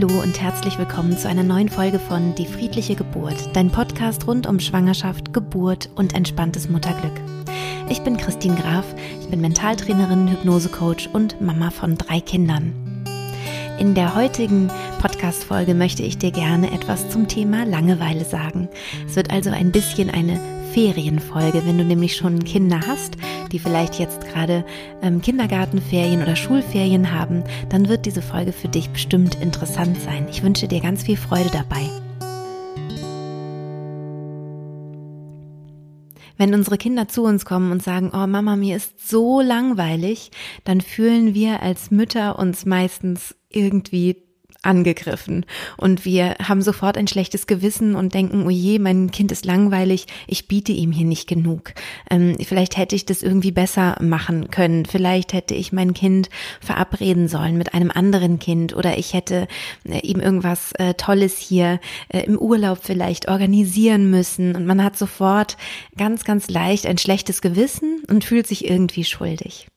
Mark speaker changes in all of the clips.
Speaker 1: Hallo und herzlich willkommen zu einer neuen Folge von Die friedliche Geburt, dein Podcast rund um Schwangerschaft, Geburt und entspanntes Mutterglück. Ich bin Christine Graf, ich bin Mentaltrainerin, Hypnosecoach und Mama von drei Kindern. In der heutigen Podcast-Folge möchte ich dir gerne etwas zum Thema Langeweile sagen. Es wird also ein bisschen eine Ferienfolge, wenn du nämlich schon Kinder hast, die vielleicht jetzt gerade ähm, Kindergartenferien oder Schulferien haben, dann wird diese Folge für dich bestimmt interessant sein. Ich wünsche dir ganz viel Freude dabei. Wenn unsere Kinder zu uns kommen und sagen, oh Mama, mir ist so langweilig, dann fühlen wir als Mütter uns meistens irgendwie angegriffen und wir haben sofort ein schlechtes Gewissen und denken, oh je, mein Kind ist langweilig, ich biete ihm hier nicht genug. Ähm, vielleicht hätte ich das irgendwie besser machen können. Vielleicht hätte ich mein Kind verabreden sollen mit einem anderen Kind oder ich hätte äh, ihm irgendwas äh, Tolles hier äh, im Urlaub vielleicht organisieren müssen und man hat sofort ganz, ganz leicht ein schlechtes Gewissen und fühlt sich irgendwie schuldig.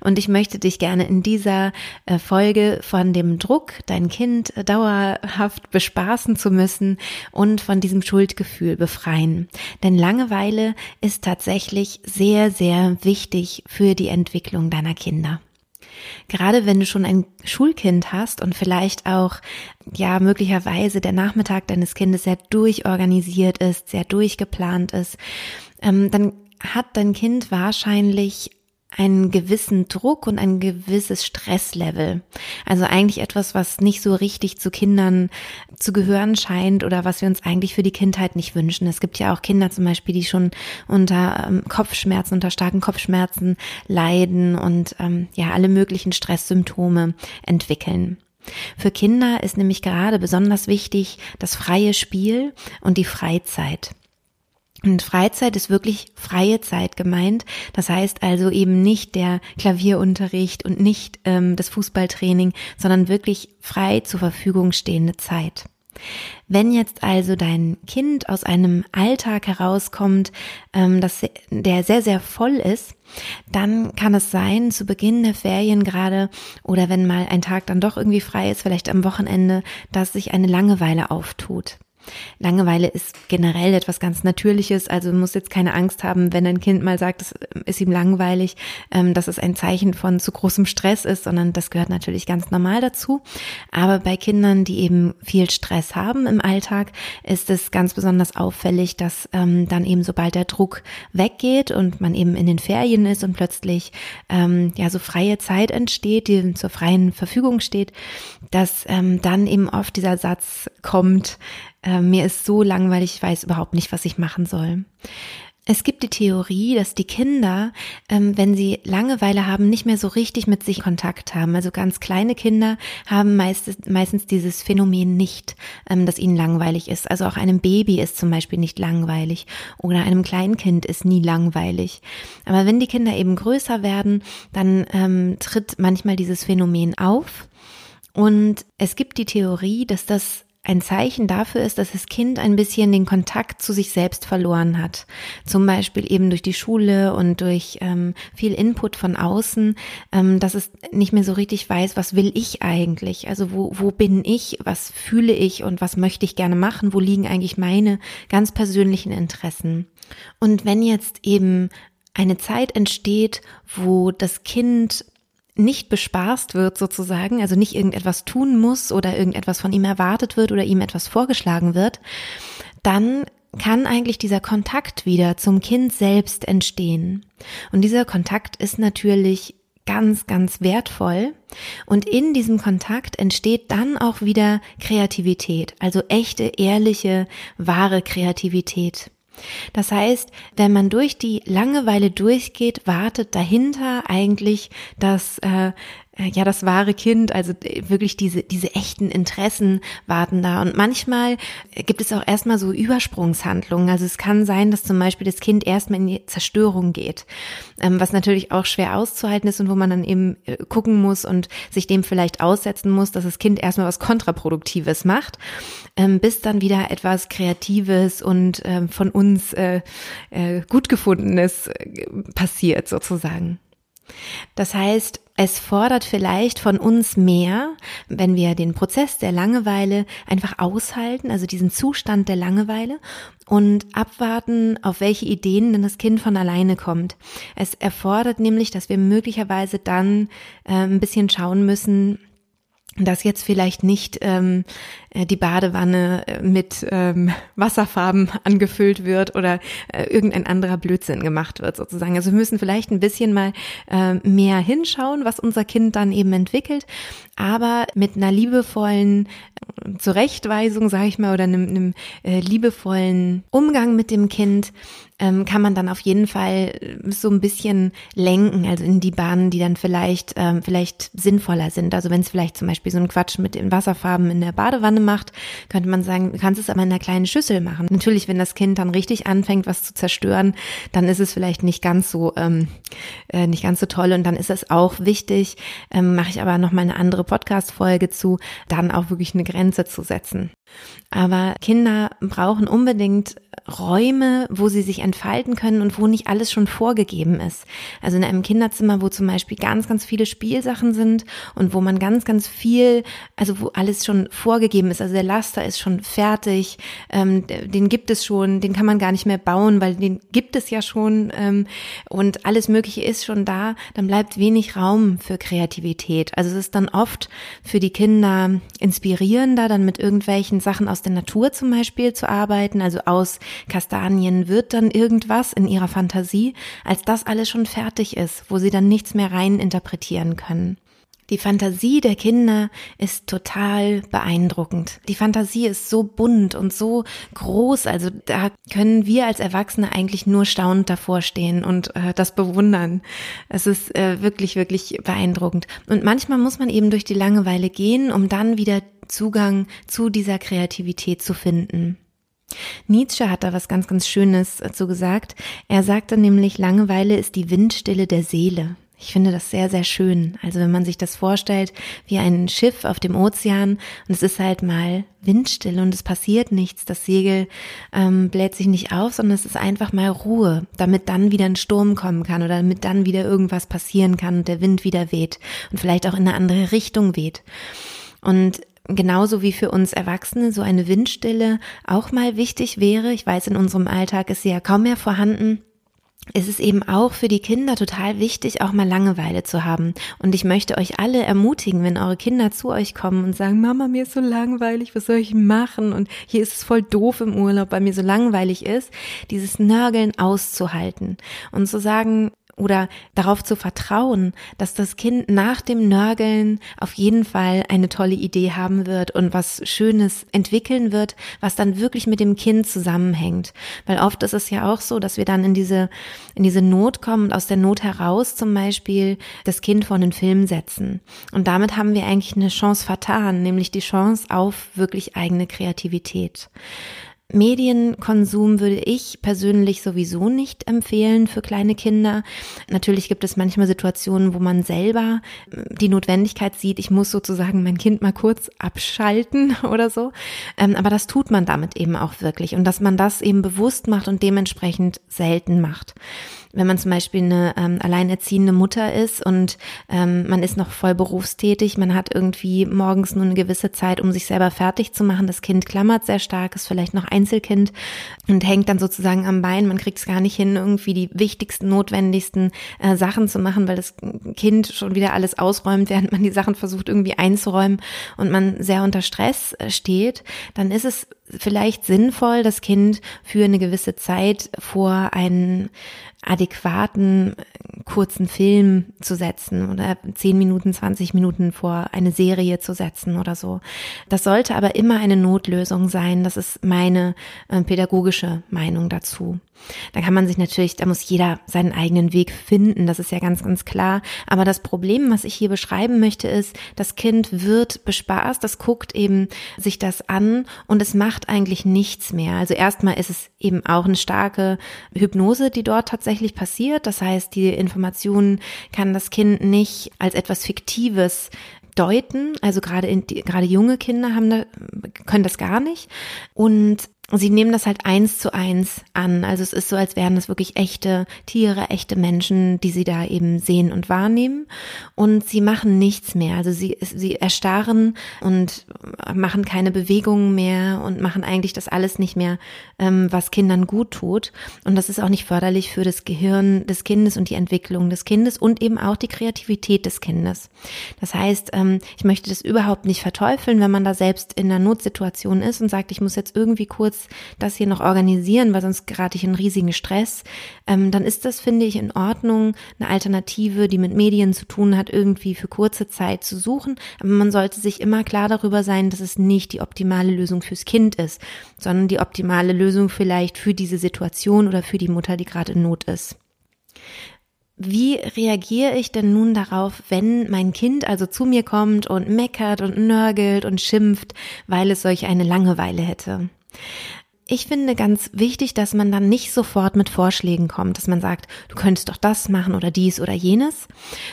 Speaker 1: Und ich möchte dich gerne in dieser äh, Folge von dem Druck, dein Kind dauerhaft bespaßen zu müssen und von diesem Schuldgefühl befreien. Denn Langeweile ist tatsächlich sehr, sehr wichtig für die Entwicklung deiner Kinder. Gerade wenn du schon ein Schulkind hast und vielleicht auch, ja, möglicherweise der Nachmittag deines Kindes sehr durchorganisiert ist, sehr durchgeplant ist, ähm, dann hat dein Kind wahrscheinlich einen gewissen Druck und ein gewisses Stresslevel. Also eigentlich etwas, was nicht so richtig zu Kindern zu gehören scheint oder was wir uns eigentlich für die Kindheit nicht wünschen. Es gibt ja auch Kinder zum Beispiel, die schon unter ähm, Kopfschmerzen, unter starken Kopfschmerzen leiden und ähm, ja alle möglichen Stresssymptome entwickeln. Für Kinder ist nämlich gerade besonders wichtig das freie Spiel und die Freizeit. Und Freizeit ist wirklich freie Zeit gemeint. Das heißt also eben nicht der Klavierunterricht und nicht ähm, das Fußballtraining, sondern wirklich frei zur Verfügung stehende Zeit. Wenn jetzt also dein Kind aus einem Alltag herauskommt, ähm, das, der sehr, sehr voll ist, dann kann es sein, zu Beginn der Ferien gerade oder wenn mal ein Tag dann doch irgendwie frei ist, vielleicht am Wochenende, dass sich eine Langeweile auftut. Langeweile ist generell etwas ganz Natürliches, also muss jetzt keine Angst haben, wenn ein Kind mal sagt, es ist ihm langweilig, ähm, dass es ein Zeichen von zu großem Stress ist, sondern das gehört natürlich ganz normal dazu. Aber bei Kindern, die eben viel Stress haben im Alltag, ist es ganz besonders auffällig, dass ähm, dann eben sobald der Druck weggeht und man eben in den Ferien ist und plötzlich ähm, ja so freie Zeit entsteht, die zur freien Verfügung steht, dass dann eben oft dieser Satz kommt, äh, mir ist so langweilig, ich weiß überhaupt nicht, was ich machen soll. Es gibt die Theorie, dass die Kinder, ähm, wenn sie Langeweile haben, nicht mehr so richtig mit sich Kontakt haben. Also ganz kleine Kinder haben meistens, meistens dieses Phänomen nicht, ähm, dass ihnen langweilig ist. Also auch einem Baby ist zum Beispiel nicht langweilig oder einem Kleinkind ist nie langweilig. Aber wenn die Kinder eben größer werden, dann ähm, tritt manchmal dieses Phänomen auf. Und es gibt die Theorie, dass das ein Zeichen dafür ist, dass das Kind ein bisschen den Kontakt zu sich selbst verloren hat. Zum Beispiel eben durch die Schule und durch ähm, viel Input von außen, ähm, dass es nicht mehr so richtig weiß, was will ich eigentlich? Also wo, wo bin ich? Was fühle ich und was möchte ich gerne machen? Wo liegen eigentlich meine ganz persönlichen Interessen? Und wenn jetzt eben eine Zeit entsteht, wo das Kind nicht bespaßt wird sozusagen, also nicht irgendetwas tun muss oder irgendetwas von ihm erwartet wird oder ihm etwas vorgeschlagen wird, dann kann eigentlich dieser Kontakt wieder zum Kind selbst entstehen. Und dieser Kontakt ist natürlich ganz, ganz wertvoll. Und in diesem Kontakt entsteht dann auch wieder Kreativität, also echte, ehrliche, wahre Kreativität. Das heißt, wenn man durch die Langeweile durchgeht, wartet dahinter eigentlich das äh, ja das wahre Kind, also äh, wirklich diese diese echten Interessen warten da und manchmal gibt es auch erstmal so Übersprungshandlungen. Also es kann sein, dass zum Beispiel das Kind erstmal in die Zerstörung geht, ähm, was natürlich auch schwer auszuhalten ist und wo man dann eben äh, gucken muss und sich dem vielleicht aussetzen muss, dass das Kind erstmal was kontraproduktives macht, ähm, bis dann wieder etwas Kreatives und ähm, von uns gut gefundenes passiert sozusagen. Das heißt, es fordert vielleicht von uns mehr, wenn wir den Prozess der Langeweile einfach aushalten, also diesen Zustand der Langeweile und abwarten, auf welche Ideen denn das Kind von alleine kommt. Es erfordert nämlich, dass wir möglicherweise dann äh, ein bisschen schauen müssen, dass jetzt vielleicht nicht ähm, äh, die Badewanne äh, mit ähm, Wasserfarben angefüllt wird oder äh, irgendein anderer Blödsinn gemacht wird sozusagen. Also wir müssen vielleicht ein bisschen mal äh, mehr hinschauen, was unser Kind dann eben entwickelt, aber mit einer liebevollen äh, Zurechtweisung, sage ich mal, oder einem, einem äh, liebevollen Umgang mit dem Kind ähm, kann man dann auf jeden Fall äh, so ein bisschen lenken, also in die Bahnen, die dann vielleicht ähm, vielleicht sinnvoller sind. Also wenn es vielleicht zum Beispiel so ein Quatsch mit den Wasserfarben in der Badewanne macht, könnte man sagen, du kannst es aber in einer kleinen Schüssel machen. Natürlich, wenn das Kind dann richtig anfängt, was zu zerstören, dann ist es vielleicht nicht ganz so ähm, äh, nicht ganz so toll und dann ist es auch wichtig. Ähm, Mache ich aber noch mal eine andere Podcast-Folge zu, dann auch wirklich eine Grenze zu setzen. Aber Kinder brauchen unbedingt Räume, wo sie sich entfalten können und wo nicht alles schon vorgegeben ist. Also in einem Kinderzimmer, wo zum Beispiel ganz, ganz viele Spielsachen sind und wo man ganz, ganz viel, also wo alles schon vorgegeben ist. Also der Laster ist schon fertig, ähm, den gibt es schon, den kann man gar nicht mehr bauen, weil den gibt es ja schon ähm, und alles Mögliche ist schon da. Dann bleibt wenig Raum für Kreativität. Also es ist dann oft für die Kinder inspirierender, dann mit irgendwelchen Sachen aus der Natur zum Beispiel zu arbeiten, also aus Kastanien wird dann irgendwas in ihrer Fantasie, als das alles schon fertig ist, wo sie dann nichts mehr rein interpretieren können. Die Fantasie der Kinder ist total beeindruckend. Die Fantasie ist so bunt und so groß, also da können wir als Erwachsene eigentlich nur staunend davor stehen und äh, das bewundern. Es ist äh, wirklich, wirklich beeindruckend. Und manchmal muss man eben durch die Langeweile gehen, um dann wieder Zugang zu dieser Kreativität zu finden. Nietzsche hat da was ganz, ganz Schönes dazu gesagt. Er sagte nämlich, Langeweile ist die Windstille der Seele. Ich finde das sehr, sehr schön. Also wenn man sich das vorstellt, wie ein Schiff auf dem Ozean und es ist halt mal Windstille und es passiert nichts, das Segel ähm, bläht sich nicht auf, sondern es ist einfach mal Ruhe, damit dann wieder ein Sturm kommen kann oder damit dann wieder irgendwas passieren kann und der Wind wieder weht und vielleicht auch in eine andere Richtung weht. Und genauso wie für uns Erwachsene so eine Windstille auch mal wichtig wäre. Ich weiß, in unserem Alltag ist sie ja kaum mehr vorhanden ist es eben auch für die Kinder total wichtig, auch mal Langeweile zu haben. Und ich möchte euch alle ermutigen, wenn eure Kinder zu euch kommen und sagen, Mama, mir ist so langweilig, was soll ich machen? Und hier ist es voll doof im Urlaub, weil mir so langweilig ist, dieses Nörgeln auszuhalten und zu sagen, oder darauf zu vertrauen, dass das Kind nach dem Nörgeln auf jeden Fall eine tolle Idee haben wird und was Schönes entwickeln wird, was dann wirklich mit dem Kind zusammenhängt. Weil oft ist es ja auch so, dass wir dann in diese, in diese Not kommen und aus der Not heraus zum Beispiel das Kind vor den Film setzen. Und damit haben wir eigentlich eine Chance vertan, nämlich die Chance auf wirklich eigene Kreativität. Medienkonsum würde ich persönlich sowieso nicht empfehlen für kleine Kinder. Natürlich gibt es manchmal Situationen, wo man selber äh, die Notwendigkeit sieht, ich muss sozusagen mein Kind mal kurz abschalten oder so. Ähm, aber das tut man damit eben auch wirklich und dass man das eben bewusst macht und dementsprechend selten macht wenn man zum Beispiel eine ähm, alleinerziehende Mutter ist und ähm, man ist noch voll berufstätig, man hat irgendwie morgens nur eine gewisse Zeit, um sich selber fertig zu machen. Das Kind klammert sehr stark, ist vielleicht noch Einzelkind und hängt dann sozusagen am Bein. Man kriegt es gar nicht hin, irgendwie die wichtigsten, notwendigsten äh, Sachen zu machen, weil das Kind schon wieder alles ausräumt, während man die Sachen versucht irgendwie einzuräumen und man sehr unter Stress äh, steht. Dann ist es vielleicht sinnvoll, das Kind für eine gewisse Zeit vor einen adäquaten kurzen Film zu setzen oder 10 Minuten, 20 Minuten vor eine Serie zu setzen oder so. Das sollte aber immer eine Notlösung sein. Das ist meine äh, pädagogische Meinung dazu. Da kann man sich natürlich, da muss jeder seinen eigenen Weg finden, das ist ja ganz, ganz klar. Aber das Problem, was ich hier beschreiben möchte, ist, das Kind wird bespaßt, das guckt eben sich das an und es macht eigentlich nichts mehr. Also erstmal ist es eben auch eine starke Hypnose, die dort tatsächlich passiert. Das heißt, die Informationen kann das Kind nicht als etwas Fiktives deuten. Also gerade in, gerade junge Kinder haben können das gar nicht. Und sie nehmen das halt eins zu eins an. Also es ist so, als wären das wirklich echte Tiere, echte Menschen, die sie da eben sehen und wahrnehmen. Und sie machen nichts mehr. Also sie, sie erstarren und machen keine Bewegungen mehr und machen eigentlich das alles nicht mehr, ähm, was Kindern gut tut. Und das ist auch nicht förderlich für das Gehirn des Kindes und die Entwicklung des Kindes und eben auch die Kreativität des Kindes. Das heißt, ähm, ich möchte das überhaupt nicht verteufeln, wenn man da selbst in einer Notsituation ist und sagt, ich muss jetzt irgendwie kurz kurz das hier noch organisieren, weil sonst gerate ich in riesigen Stress, ähm, dann ist das, finde ich, in Ordnung, eine Alternative, die mit Medien zu tun hat, irgendwie für kurze Zeit zu suchen. Aber man sollte sich immer klar darüber sein, dass es nicht die optimale Lösung fürs Kind ist, sondern die optimale Lösung vielleicht für diese Situation oder für die Mutter, die gerade in Not ist. Wie reagiere ich denn nun darauf, wenn mein Kind also zu mir kommt und meckert und nörgelt und schimpft, weil es solch eine Langeweile hätte? Ich finde ganz wichtig, dass man dann nicht sofort mit Vorschlägen kommt, dass man sagt, du könntest doch das machen oder dies oder jenes,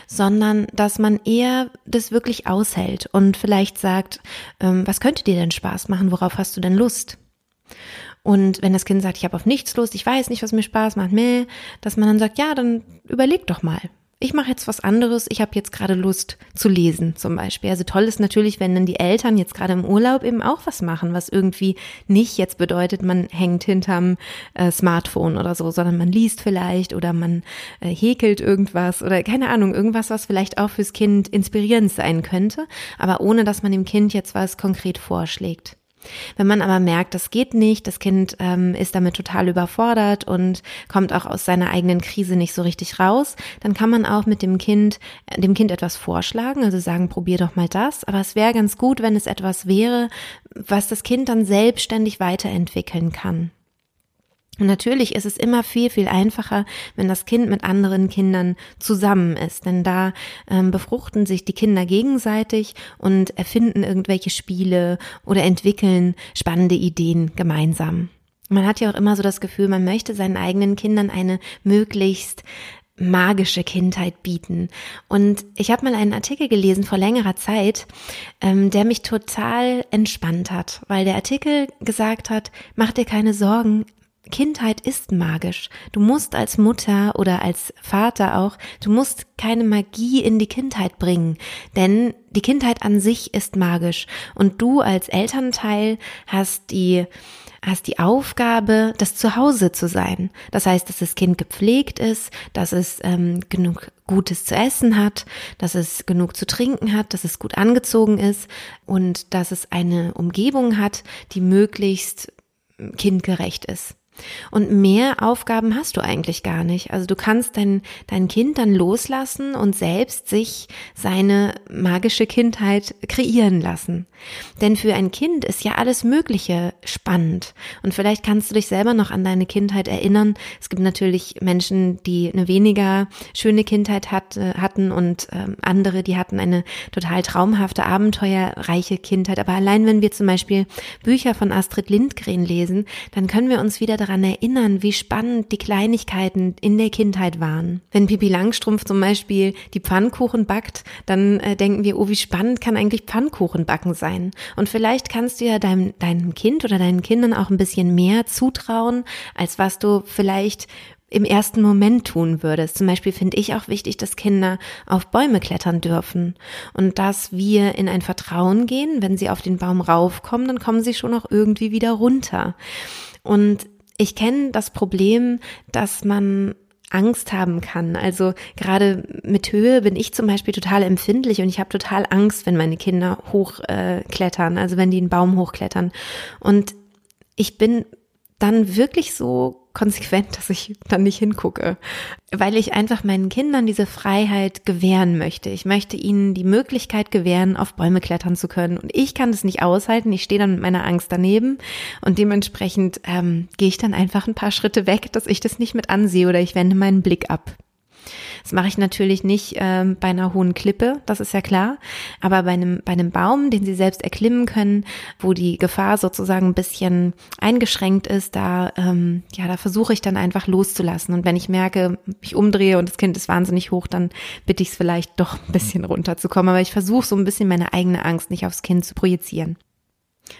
Speaker 1: sondern dass man eher das wirklich aushält und vielleicht sagt, ähm, was könnte dir denn Spaß machen, worauf hast du denn Lust? Und wenn das Kind sagt, ich habe auf nichts Lust, ich weiß nicht, was mir Spaß macht, meh, dass man dann sagt, ja, dann überleg doch mal ich mache jetzt was anderes, ich habe jetzt gerade Lust zu lesen zum Beispiel. Also toll ist natürlich, wenn dann die Eltern jetzt gerade im Urlaub eben auch was machen, was irgendwie nicht jetzt bedeutet, man hängt hinterm äh, Smartphone oder so, sondern man liest vielleicht oder man äh, häkelt irgendwas oder keine Ahnung, irgendwas, was vielleicht auch fürs Kind inspirierend sein könnte, aber ohne dass man dem Kind jetzt was konkret vorschlägt. Wenn man aber merkt, das geht nicht, das Kind ähm, ist damit total überfordert und kommt auch aus seiner eigenen Krise nicht so richtig raus, dann kann man auch mit dem Kind, äh, dem Kind etwas vorschlagen, also sagen, probier doch mal das. Aber es wäre ganz gut, wenn es etwas wäre, was das Kind dann selbstständig weiterentwickeln kann. Und natürlich ist es immer viel, viel einfacher, wenn das Kind mit anderen Kindern zusammen ist, denn da ähm, befruchten sich die Kinder gegenseitig und erfinden irgendwelche Spiele oder entwickeln spannende Ideen gemeinsam. Man hat ja auch immer so das Gefühl, man möchte seinen eigenen Kindern eine möglichst magische Kindheit bieten. Und ich habe mal einen Artikel gelesen vor längerer Zeit, ähm, der mich total entspannt hat, weil der Artikel gesagt hat, mach dir keine Sorgen, Kindheit ist magisch. Du musst als Mutter oder als Vater auch, du musst keine Magie in die Kindheit bringen, denn die Kindheit an sich ist magisch und du als Elternteil hast die hast die Aufgabe, das Zuhause zu sein. Das heißt, dass das Kind gepflegt ist, dass es ähm, genug Gutes zu essen hat, dass es genug zu trinken hat, dass es gut angezogen ist und dass es eine Umgebung hat, die möglichst kindgerecht ist. Und mehr Aufgaben hast du eigentlich gar nicht. Also du kannst dein, dein Kind dann loslassen und selbst sich seine magische Kindheit kreieren lassen. Denn für ein Kind ist ja alles Mögliche spannend. Und vielleicht kannst du dich selber noch an deine Kindheit erinnern. Es gibt natürlich Menschen, die eine weniger schöne Kindheit hat, äh, hatten und äh, andere, die hatten eine total traumhafte, abenteuerreiche Kindheit. Aber allein wenn wir zum Beispiel Bücher von Astrid Lindgren lesen, dann können wir uns wieder daran erinnern, wie spannend die Kleinigkeiten in der Kindheit waren. Wenn Pipi Langstrumpf zum Beispiel die Pfannkuchen backt, dann äh, denken wir, oh, wie spannend kann eigentlich Pfannkuchen backen sein? Und vielleicht kannst du ja deinem, deinem Kind oder deinen Kindern auch ein bisschen mehr zutrauen, als was du vielleicht im ersten Moment tun würdest. Zum Beispiel finde ich auch wichtig, dass Kinder auf Bäume klettern dürfen und dass wir in ein Vertrauen gehen. Wenn sie auf den Baum raufkommen, dann kommen sie schon auch irgendwie wieder runter. Und ich kenne das Problem, dass man Angst haben kann. Also gerade mit Höhe bin ich zum Beispiel total empfindlich und ich habe total Angst, wenn meine Kinder hochklettern, äh, also wenn die einen Baum hochklettern. Und ich bin dann wirklich so konsequent, dass ich dann nicht hingucke, weil ich einfach meinen Kindern diese Freiheit gewähren möchte. Ich möchte ihnen die Möglichkeit gewähren, auf Bäume klettern zu können. Und ich kann das nicht aushalten. Ich stehe dann mit meiner Angst daneben und dementsprechend ähm, gehe ich dann einfach ein paar Schritte weg, dass ich das nicht mit ansehe oder ich wende meinen Blick ab. Das mache ich natürlich nicht ähm, bei einer hohen Klippe, das ist ja klar, aber bei einem, bei einem Baum, den sie selbst erklimmen können, wo die Gefahr sozusagen ein bisschen eingeschränkt ist, da, ähm, ja, da versuche ich dann einfach loszulassen. Und wenn ich merke, ich umdrehe und das Kind ist wahnsinnig hoch, dann bitte ich es vielleicht doch ein bisschen runterzukommen. Aber ich versuche so ein bisschen meine eigene Angst nicht aufs Kind zu projizieren.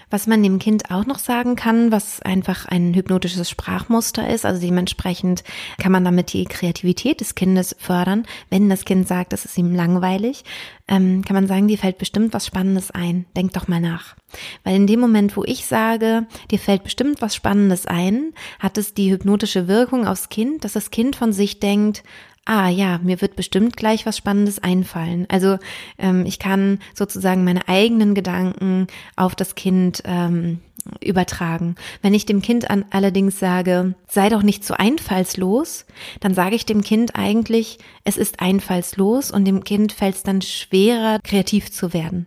Speaker 1: Was man dem Kind auch noch sagen kann, was einfach ein hypnotisches Sprachmuster ist, also dementsprechend kann man damit die Kreativität des Kindes fördern. Wenn das Kind sagt, es ist ihm langweilig, ähm, kann man sagen, dir fällt bestimmt was Spannendes ein. Denk doch mal nach. Weil in dem Moment, wo ich sage, dir fällt bestimmt was Spannendes ein, hat es die hypnotische Wirkung aufs Kind, dass das Kind von sich denkt, ah ja, mir wird bestimmt gleich was Spannendes einfallen. Also ähm, ich kann sozusagen meine eigenen Gedanken auf das Kind ähm, übertragen. Wenn ich dem Kind an, allerdings sage, sei doch nicht so einfallslos, dann sage ich dem Kind eigentlich, es ist einfallslos und dem Kind fällt es dann schwerer, kreativ zu werden.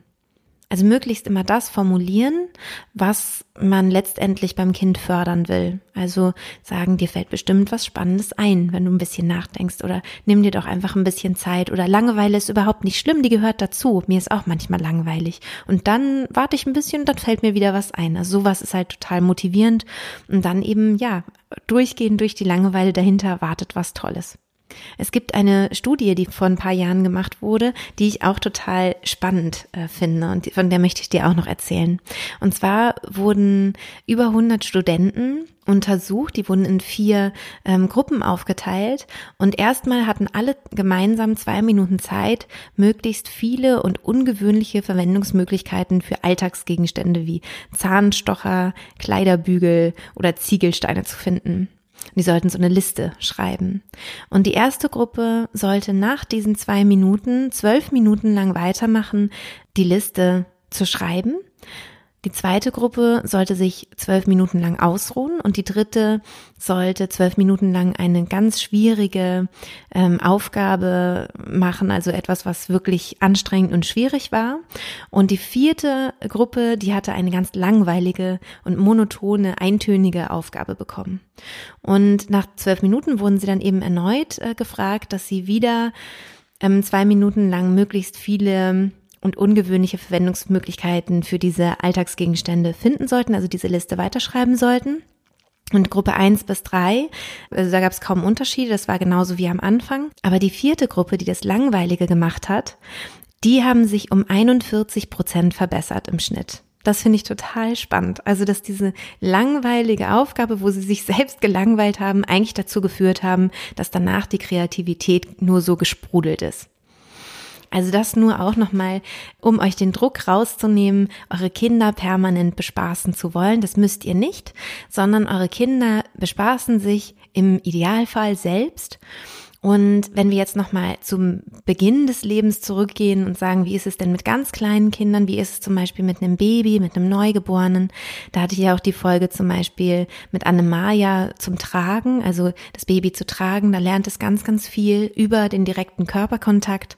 Speaker 1: Also möglichst immer das formulieren, was man letztendlich beim Kind fördern will. Also sagen, dir fällt bestimmt was Spannendes ein, wenn du ein bisschen nachdenkst oder nimm dir doch einfach ein bisschen Zeit oder Langeweile ist überhaupt nicht schlimm, die gehört dazu. Mir ist auch manchmal langweilig. Und dann warte ich ein bisschen dann fällt mir wieder was ein. Also sowas ist halt total motivierend und dann eben, ja, durchgehend durch die Langeweile dahinter wartet was Tolles. Es gibt eine Studie, die vor ein paar Jahren gemacht wurde, die ich auch total spannend äh, finde und von der möchte ich dir auch noch erzählen. Und zwar wurden über 100 Studenten untersucht, die wurden in vier ähm, Gruppen aufgeteilt und erstmal hatten alle gemeinsam zwei Minuten Zeit, möglichst viele und ungewöhnliche Verwendungsmöglichkeiten für Alltagsgegenstände wie Zahnstocher, Kleiderbügel oder Ziegelsteine zu finden. Die sollten so eine Liste schreiben. Und die erste Gruppe sollte nach diesen zwei Minuten zwölf Minuten lang weitermachen, die Liste zu schreiben. Die zweite Gruppe sollte sich zwölf Minuten lang ausruhen und die dritte sollte zwölf Minuten lang eine ganz schwierige ähm, Aufgabe machen, also etwas, was wirklich anstrengend und schwierig war. Und die vierte Gruppe, die hatte eine ganz langweilige und monotone, eintönige Aufgabe bekommen. Und nach zwölf Minuten wurden sie dann eben erneut äh, gefragt, dass sie wieder ähm, zwei Minuten lang möglichst viele und ungewöhnliche Verwendungsmöglichkeiten für diese Alltagsgegenstände finden sollten, also diese Liste weiterschreiben sollten. Und Gruppe 1 bis 3, also da gab es kaum Unterschiede, das war genauso wie am Anfang. Aber die vierte Gruppe, die das Langweilige gemacht hat, die haben sich um 41 Prozent verbessert im Schnitt. Das finde ich total spannend. Also, dass diese langweilige Aufgabe, wo sie sich selbst gelangweilt haben, eigentlich dazu geführt haben, dass danach die Kreativität nur so gesprudelt ist. Also das nur auch nochmal, um euch den Druck rauszunehmen, eure Kinder permanent bespaßen zu wollen. Das müsst ihr nicht, sondern eure Kinder bespaßen sich im Idealfall selbst und wenn wir jetzt nochmal zum Beginn des Lebens zurückgehen und sagen, wie ist es denn mit ganz kleinen Kindern? Wie ist es zum Beispiel mit einem Baby, mit einem Neugeborenen? Da hatte ich ja auch die Folge zum Beispiel mit Anne-Maja zum Tragen, also das Baby zu tragen. Da lernt es ganz, ganz viel über den direkten Körperkontakt.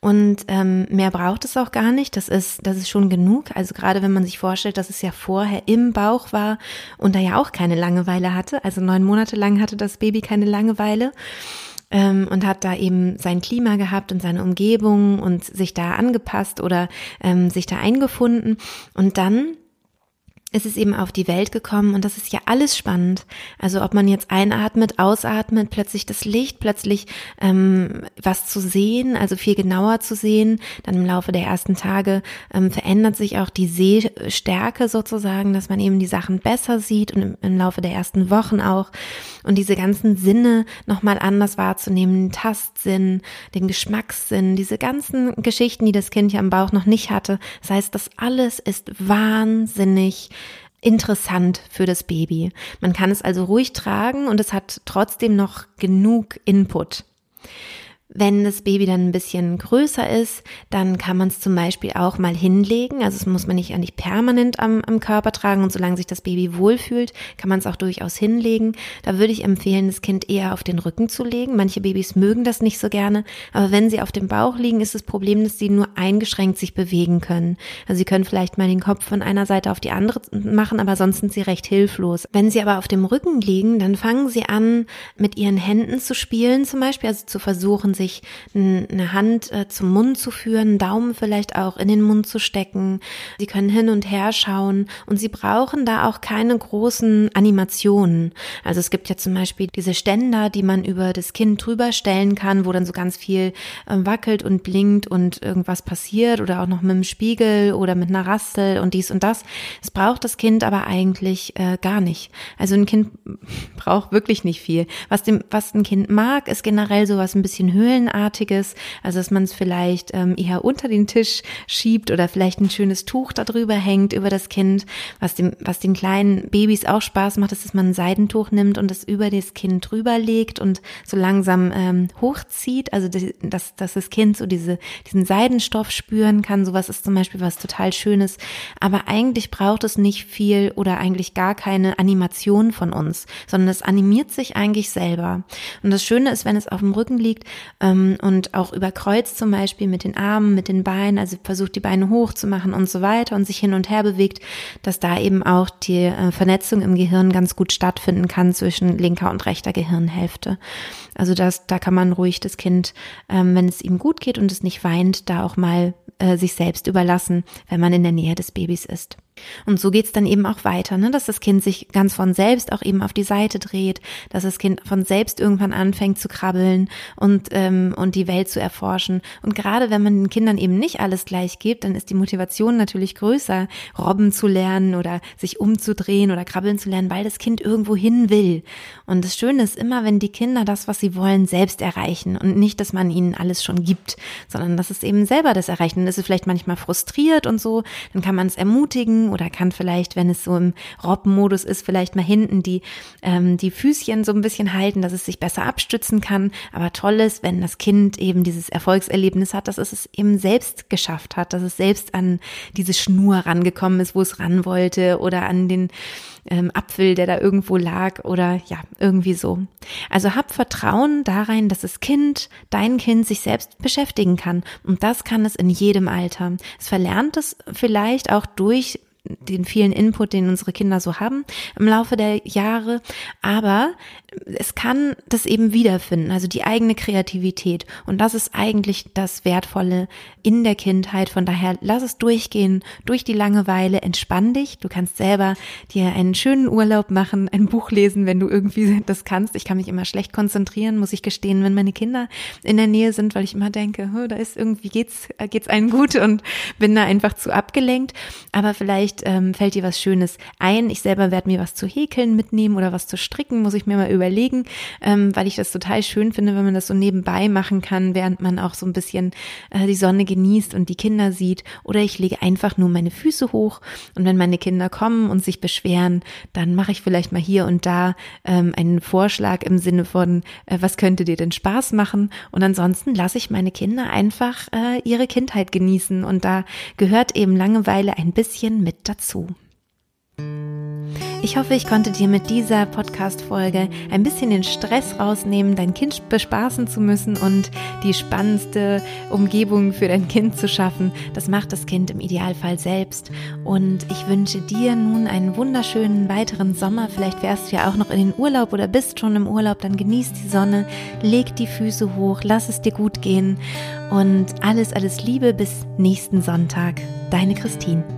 Speaker 1: Und ähm, mehr braucht es auch gar nicht. Das ist, das ist schon genug. Also gerade wenn man sich vorstellt, dass es ja vorher im Bauch war und da ja auch keine Langeweile hatte. Also neun Monate lang hatte das Baby keine Langeweile ähm, und hat da eben sein Klima gehabt und seine Umgebung und sich da angepasst oder ähm, sich da eingefunden. Und dann ist es eben auf die Welt gekommen und das ist ja alles spannend. Also ob man jetzt einatmet, ausatmet, plötzlich das Licht, plötzlich ähm, was zu sehen, also viel genauer zu sehen. Dann im Laufe der ersten Tage ähm, verändert sich auch die Sehstärke sozusagen, dass man eben die Sachen besser sieht und im, im Laufe der ersten Wochen auch. Und diese ganzen Sinne nochmal anders wahrzunehmen, den Tastsinn, den Geschmackssinn, diese ganzen Geschichten, die das Kind ja im Bauch noch nicht hatte. Das heißt, das alles ist wahnsinnig interessant für das Baby. Man kann es also ruhig tragen und es hat trotzdem noch genug Input. Wenn das Baby dann ein bisschen größer ist, dann kann man es zum Beispiel auch mal hinlegen. Also es muss man nicht eigentlich permanent am, am Körper tragen und solange sich das Baby wohlfühlt, kann man es auch durchaus hinlegen. Da würde ich empfehlen, das Kind eher auf den Rücken zu legen. Manche Babys mögen das nicht so gerne, aber wenn sie auf dem Bauch liegen, ist das Problem, dass sie nur eingeschränkt sich bewegen können. Also sie können vielleicht mal den Kopf von einer Seite auf die andere machen, aber sonst sind sie recht hilflos. Wenn sie aber auf dem Rücken liegen, dann fangen sie an, mit ihren Händen zu spielen zum Beispiel, also zu versuchen, sich eine Hand äh, zum Mund zu führen, einen Daumen vielleicht auch in den Mund zu stecken. Sie können hin und her schauen und sie brauchen da auch keine großen Animationen. Also es gibt ja zum Beispiel diese Ständer, die man über das Kind drüber stellen kann, wo dann so ganz viel äh, wackelt und blinkt und irgendwas passiert oder auch noch mit dem Spiegel oder mit einer Rassel und dies und das. Es braucht das Kind aber eigentlich äh, gar nicht. Also ein Kind braucht wirklich nicht viel. Was dem, was ein Kind mag, ist generell sowas ein bisschen Höhlenartiges, also dass man es vielleicht ähm, eher unter den Tisch schiebt oder vielleicht ein schönes Tuch darüber hängt über das Kind. Was dem, was den kleinen Babys auch Spaß macht, ist, dass man ein Seidentuch nimmt und es über das Kind drüber legt und so langsam ähm, hochzieht. Also dass, dass das Kind so diese, diesen Seidenstoff spüren kann. Sowas ist zum Beispiel was total Schönes. Aber eigentlich braucht es nicht viel oder eigentlich gar keine Animation von uns, sondern es animiert sich eigentlich selber. Und das Schöne ist, wenn es auf dem Rücken liegt und auch über Kreuz zum Beispiel mit den Armen, mit den Beinen, also versucht die Beine hoch zu machen und so weiter und sich hin und her bewegt, dass da eben auch die äh, Vernetzung im Gehirn ganz gut stattfinden kann zwischen linker und rechter Gehirnhälfte. Also das, da kann man ruhig das Kind, ähm, wenn es ihm gut geht und es nicht weint, da auch mal äh, sich selbst überlassen, wenn man in der Nähe des Babys ist. Und so geht's dann eben auch weiter, ne? dass das Kind sich ganz von selbst auch eben auf die Seite dreht, dass das Kind von selbst irgendwann anfängt zu krabbeln und, ähm, und die Welt zu erforschen. Und gerade wenn man den Kindern eben nicht alles gleich gibt, dann ist die Motivation natürlich größer, robben zu lernen oder sich umzudrehen oder krabbeln zu lernen, weil das Kind irgendwo hin will. Und das Schöne ist immer, wenn die Kinder das, was sie wollen, selbst erreichen und nicht, dass man ihnen alles schon gibt, sondern dass es eben selber das erreichen. Dann ist es vielleicht manchmal frustriert und so, dann kann man es ermutigen oder kann vielleicht, wenn es so im Robbenmodus ist, vielleicht mal hinten die, ähm, die Füßchen so ein bisschen halten, dass es sich besser abstützen kann. Aber toll ist, wenn das Kind eben dieses Erfolgserlebnis hat, dass es es eben selbst geschafft hat, dass es selbst an diese Schnur rangekommen ist, wo es ran wollte oder an den ähm, Apfel, der da irgendwo lag oder ja, irgendwie so. Also hab Vertrauen darein, dass das Kind, dein Kind sich selbst beschäftigen kann. Und das kann es in jedem Alter. Es verlernt es vielleicht auch durch den vielen Input, den unsere Kinder so haben im Laufe der Jahre. Aber es kann das eben wiederfinden, also die eigene Kreativität. Und das ist eigentlich das Wertvolle in der Kindheit. Von daher lass es durchgehen, durch die Langeweile, entspann dich. Du kannst selber dir einen schönen Urlaub machen, ein Buch lesen, wenn du irgendwie das kannst. Ich kann mich immer schlecht konzentrieren, muss ich gestehen, wenn meine Kinder in der Nähe sind, weil ich immer denke, da ist irgendwie geht's, geht's allen gut und bin da einfach zu abgelenkt. Aber vielleicht ähm, fällt dir was Schönes ein. Ich selber werde mir was zu häkeln mitnehmen oder was zu stricken, muss ich mir mal überlegen, ähm, weil ich das total schön finde, wenn man das so nebenbei machen kann, während man auch so ein bisschen äh, die Sonne genießt und die Kinder sieht. Oder ich lege einfach nur meine Füße hoch und wenn meine Kinder kommen und sich beschweren, dann mache ich vielleicht mal hier und da ähm, einen Vorschlag im Sinne von, äh, was könnte dir denn Spaß machen? Und ansonsten lasse ich meine Kinder einfach äh, ihre Kindheit genießen und da gehört eben Langeweile ein bisschen mit dazu. Ich hoffe, ich konnte dir mit dieser Podcast-Folge ein bisschen den Stress rausnehmen, dein Kind bespaßen zu müssen und die spannendste Umgebung für dein Kind zu schaffen. Das macht das Kind im Idealfall selbst. Und ich wünsche dir nun einen wunderschönen weiteren Sommer. Vielleicht wärst du ja auch noch in den Urlaub oder bist schon im Urlaub. Dann genieß die Sonne, leg die Füße hoch, lass es dir gut gehen und alles, alles Liebe bis nächsten Sonntag. Deine Christine.